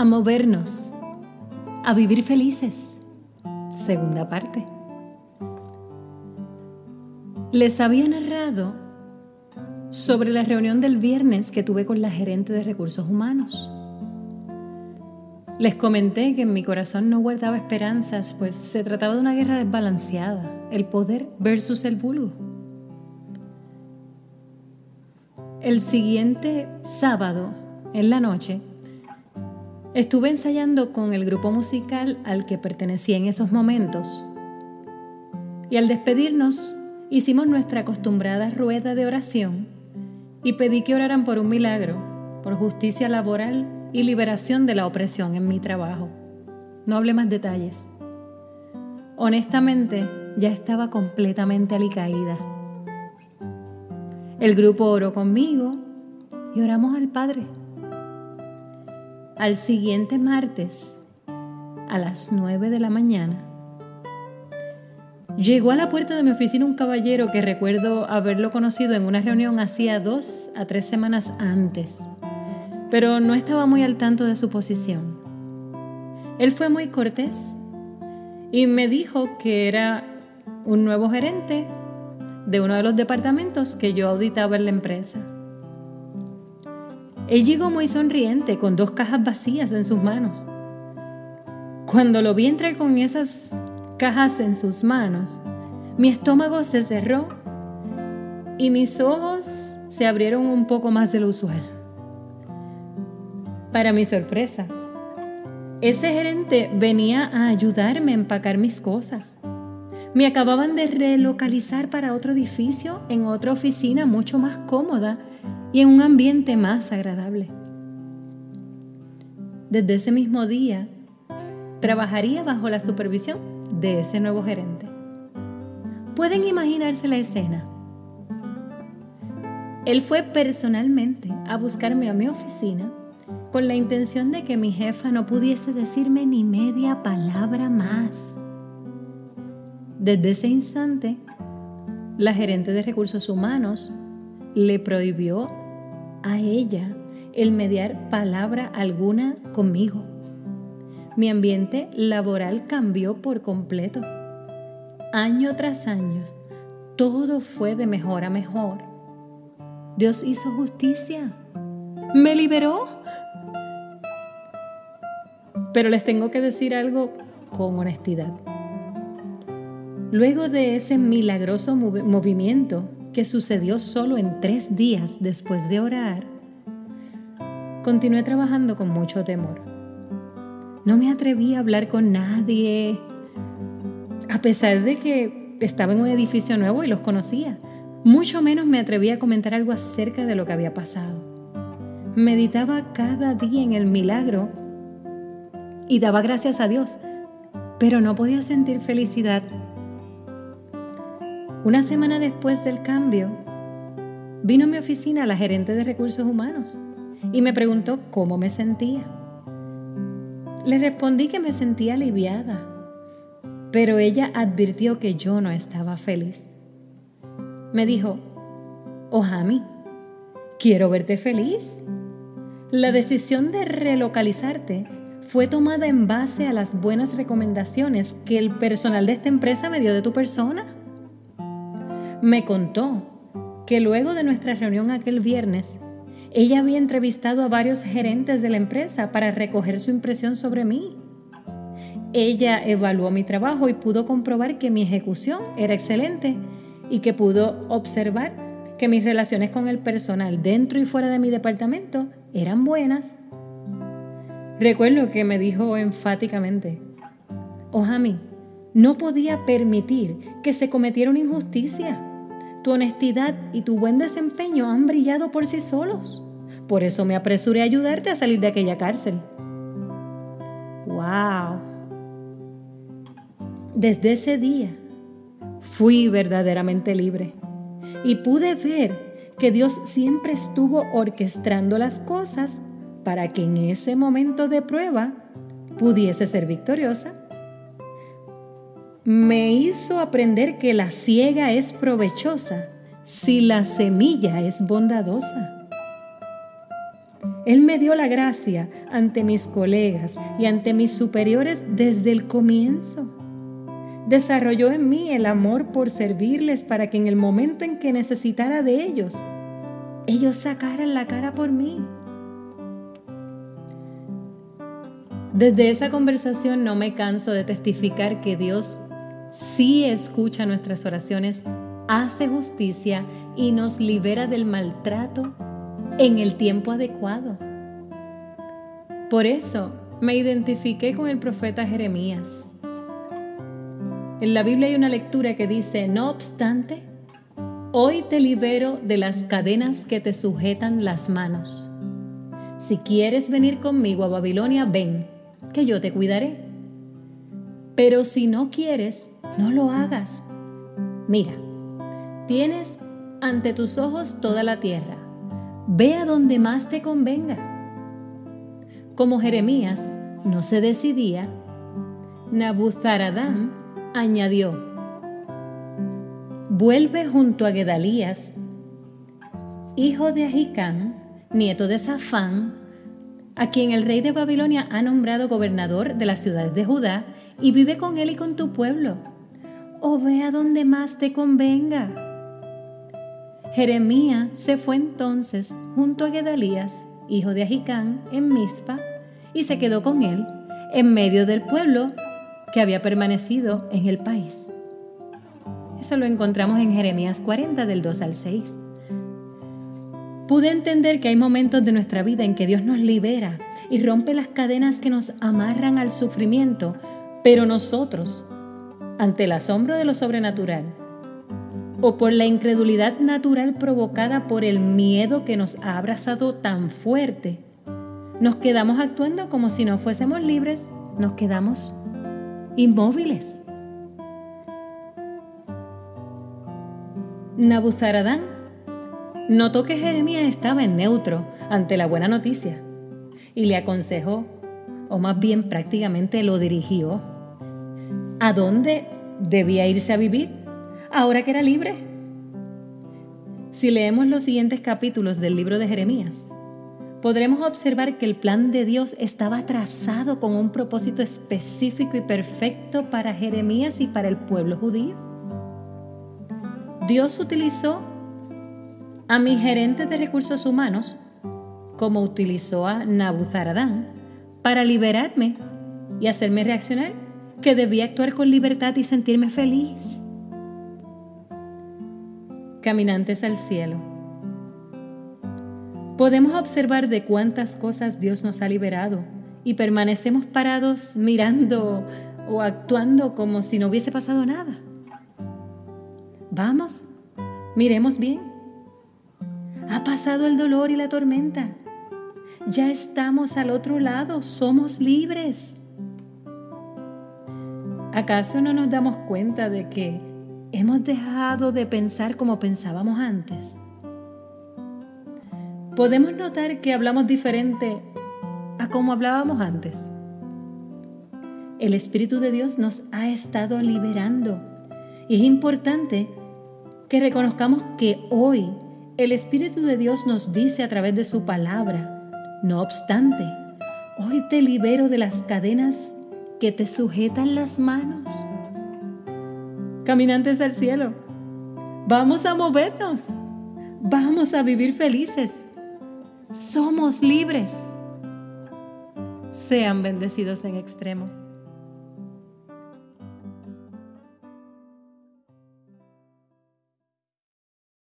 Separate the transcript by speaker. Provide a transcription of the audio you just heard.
Speaker 1: a movernos, a vivir felices. Segunda parte. Les había narrado sobre la reunión del viernes que tuve con la gerente de recursos humanos. Les comenté que en mi corazón no guardaba esperanzas, pues se trataba de una guerra desbalanceada, el poder versus el vulgo. El siguiente sábado, en la noche, estuve ensayando con el grupo musical al que pertenecía en esos momentos. Y al despedirnos, hicimos nuestra acostumbrada rueda de oración y pedí que oraran por un milagro, por justicia laboral y liberación de la opresión en mi trabajo. No hable más detalles. Honestamente, ya estaba completamente alicaída. El grupo oró conmigo y oramos al Padre. Al siguiente martes, a las 9 de la mañana, llegó a la puerta de mi oficina un caballero que recuerdo haberlo conocido en una reunión hacía dos a tres semanas antes, pero no estaba muy al tanto de su posición. Él fue muy cortés y me dijo que era un nuevo gerente de uno de los departamentos que yo auditaba en la empresa. Él llegó muy sonriente con dos cajas vacías en sus manos. Cuando lo vi entrar con esas cajas en sus manos, mi estómago se cerró y mis ojos se abrieron un poco más de lo usual. Para mi sorpresa, ese gerente venía a ayudarme a empacar mis cosas. Me acababan de relocalizar para otro edificio, en otra oficina mucho más cómoda y en un ambiente más agradable. Desde ese mismo día, trabajaría bajo la supervisión de ese nuevo gerente. Pueden imaginarse la escena. Él fue personalmente a buscarme a mi oficina con la intención de que mi jefa no pudiese decirme ni media palabra más. Desde ese instante, la gerente de recursos humanos le prohibió a ella el mediar palabra alguna conmigo. Mi ambiente laboral cambió por completo. Año tras año, todo fue de mejor a mejor. Dios hizo justicia. Me liberó. Pero les tengo que decir algo con honestidad. Luego de ese milagroso movimiento sucedió solo en tres días después de orar, continué trabajando con mucho temor. No me atreví a hablar con nadie, a pesar de que estaba en un edificio nuevo y los conocía. Mucho menos me atreví a comentar algo acerca de lo que había pasado. Meditaba cada día en el milagro y daba gracias a Dios, pero no podía sentir felicidad una semana después del cambio, vino a mi oficina la gerente de recursos humanos y me preguntó cómo me sentía. Le respondí que me sentía aliviada, pero ella advirtió que yo no estaba feliz. Me dijo, Ojami, quiero verte feliz. La decisión de relocalizarte fue tomada en base a las buenas recomendaciones que el personal de esta empresa me dio de tu persona me contó que luego de nuestra reunión aquel viernes, ella había entrevistado a varios gerentes de la empresa para recoger su impresión sobre mí. Ella evaluó mi trabajo y pudo comprobar que mi ejecución era excelente y que pudo observar que mis relaciones con el personal dentro y fuera de mi departamento eran buenas. Recuerdo que me dijo enfáticamente, Ojami, no podía permitir que se cometiera una injusticia. Tu honestidad y tu buen desempeño han brillado por sí solos. Por eso me apresuré a ayudarte a salir de aquella cárcel. ¡Wow! Desde ese día fui verdaderamente libre y pude ver que Dios siempre estuvo orquestando las cosas para que en ese momento de prueba pudiese ser victoriosa me hizo aprender que la ciega es provechosa si la semilla es bondadosa. Él me dio la gracia ante mis colegas y ante mis superiores desde el comienzo. Desarrolló en mí el amor por servirles para que en el momento en que necesitara de ellos, ellos sacaran la cara por mí. Desde esa conversación no me canso de testificar que Dios sí escucha nuestras oraciones, hace justicia y nos libera del maltrato en el tiempo adecuado. Por eso me identifiqué con el profeta Jeremías. En la Biblia hay una lectura que dice, no obstante, hoy te libero de las cadenas que te sujetan las manos. Si quieres venir conmigo a Babilonia, ven que yo te cuidaré. Pero si no quieres, no lo hagas. Mira, tienes ante tus ojos toda la tierra. Ve a donde más te convenga. Como Jeremías no se decidía, Nabuzaradán añadió, vuelve junto a Gedalías, hijo de Ahicam, nieto de Safán, a quien el rey de Babilonia ha nombrado gobernador de las ciudades de Judá, y vive con él y con tu pueblo. O ve a donde más te convenga. Jeremías se fue entonces junto a Gedalías, hijo de Ahicán, en Mizpa, y se quedó con él en medio del pueblo que había permanecido en el país. Eso lo encontramos en Jeremías 40 del 2 al 6 pude entender que hay momentos de nuestra vida en que Dios nos libera y rompe las cadenas que nos amarran al sufrimiento, pero nosotros, ante el asombro de lo sobrenatural, o por la incredulidad natural provocada por el miedo que nos ha abrazado tan fuerte, nos quedamos actuando como si no fuésemos libres, nos quedamos inmóviles. Nabuzaradán notó que Jeremías estaba en neutro ante la buena noticia y le aconsejó, o más bien prácticamente lo dirigió, a dónde debía irse a vivir ahora que era libre. Si leemos los siguientes capítulos del libro de Jeremías, podremos observar que el plan de Dios estaba trazado con un propósito específico y perfecto para Jeremías y para el pueblo judío. Dios utilizó a mi gerente de recursos humanos, como utilizó a Nabuzaradán, para liberarme y hacerme reaccionar que debía actuar con libertad y sentirme feliz. Caminantes al cielo. Podemos observar de cuántas cosas Dios nos ha liberado y permanecemos parados mirando o actuando como si no hubiese pasado nada. Vamos, miremos bien. Ha pasado el dolor y la tormenta. Ya estamos al otro lado, somos libres. ¿Acaso no nos damos cuenta de que hemos dejado de pensar como pensábamos antes? Podemos notar que hablamos diferente a como hablábamos antes. El Espíritu de Dios nos ha estado liberando y es importante que reconozcamos que hoy el Espíritu de Dios nos dice a través de su palabra, no obstante, hoy te libero de las cadenas que te sujetan las manos. Caminantes al cielo, vamos a movernos, vamos a vivir felices, somos libres. Sean bendecidos en extremo.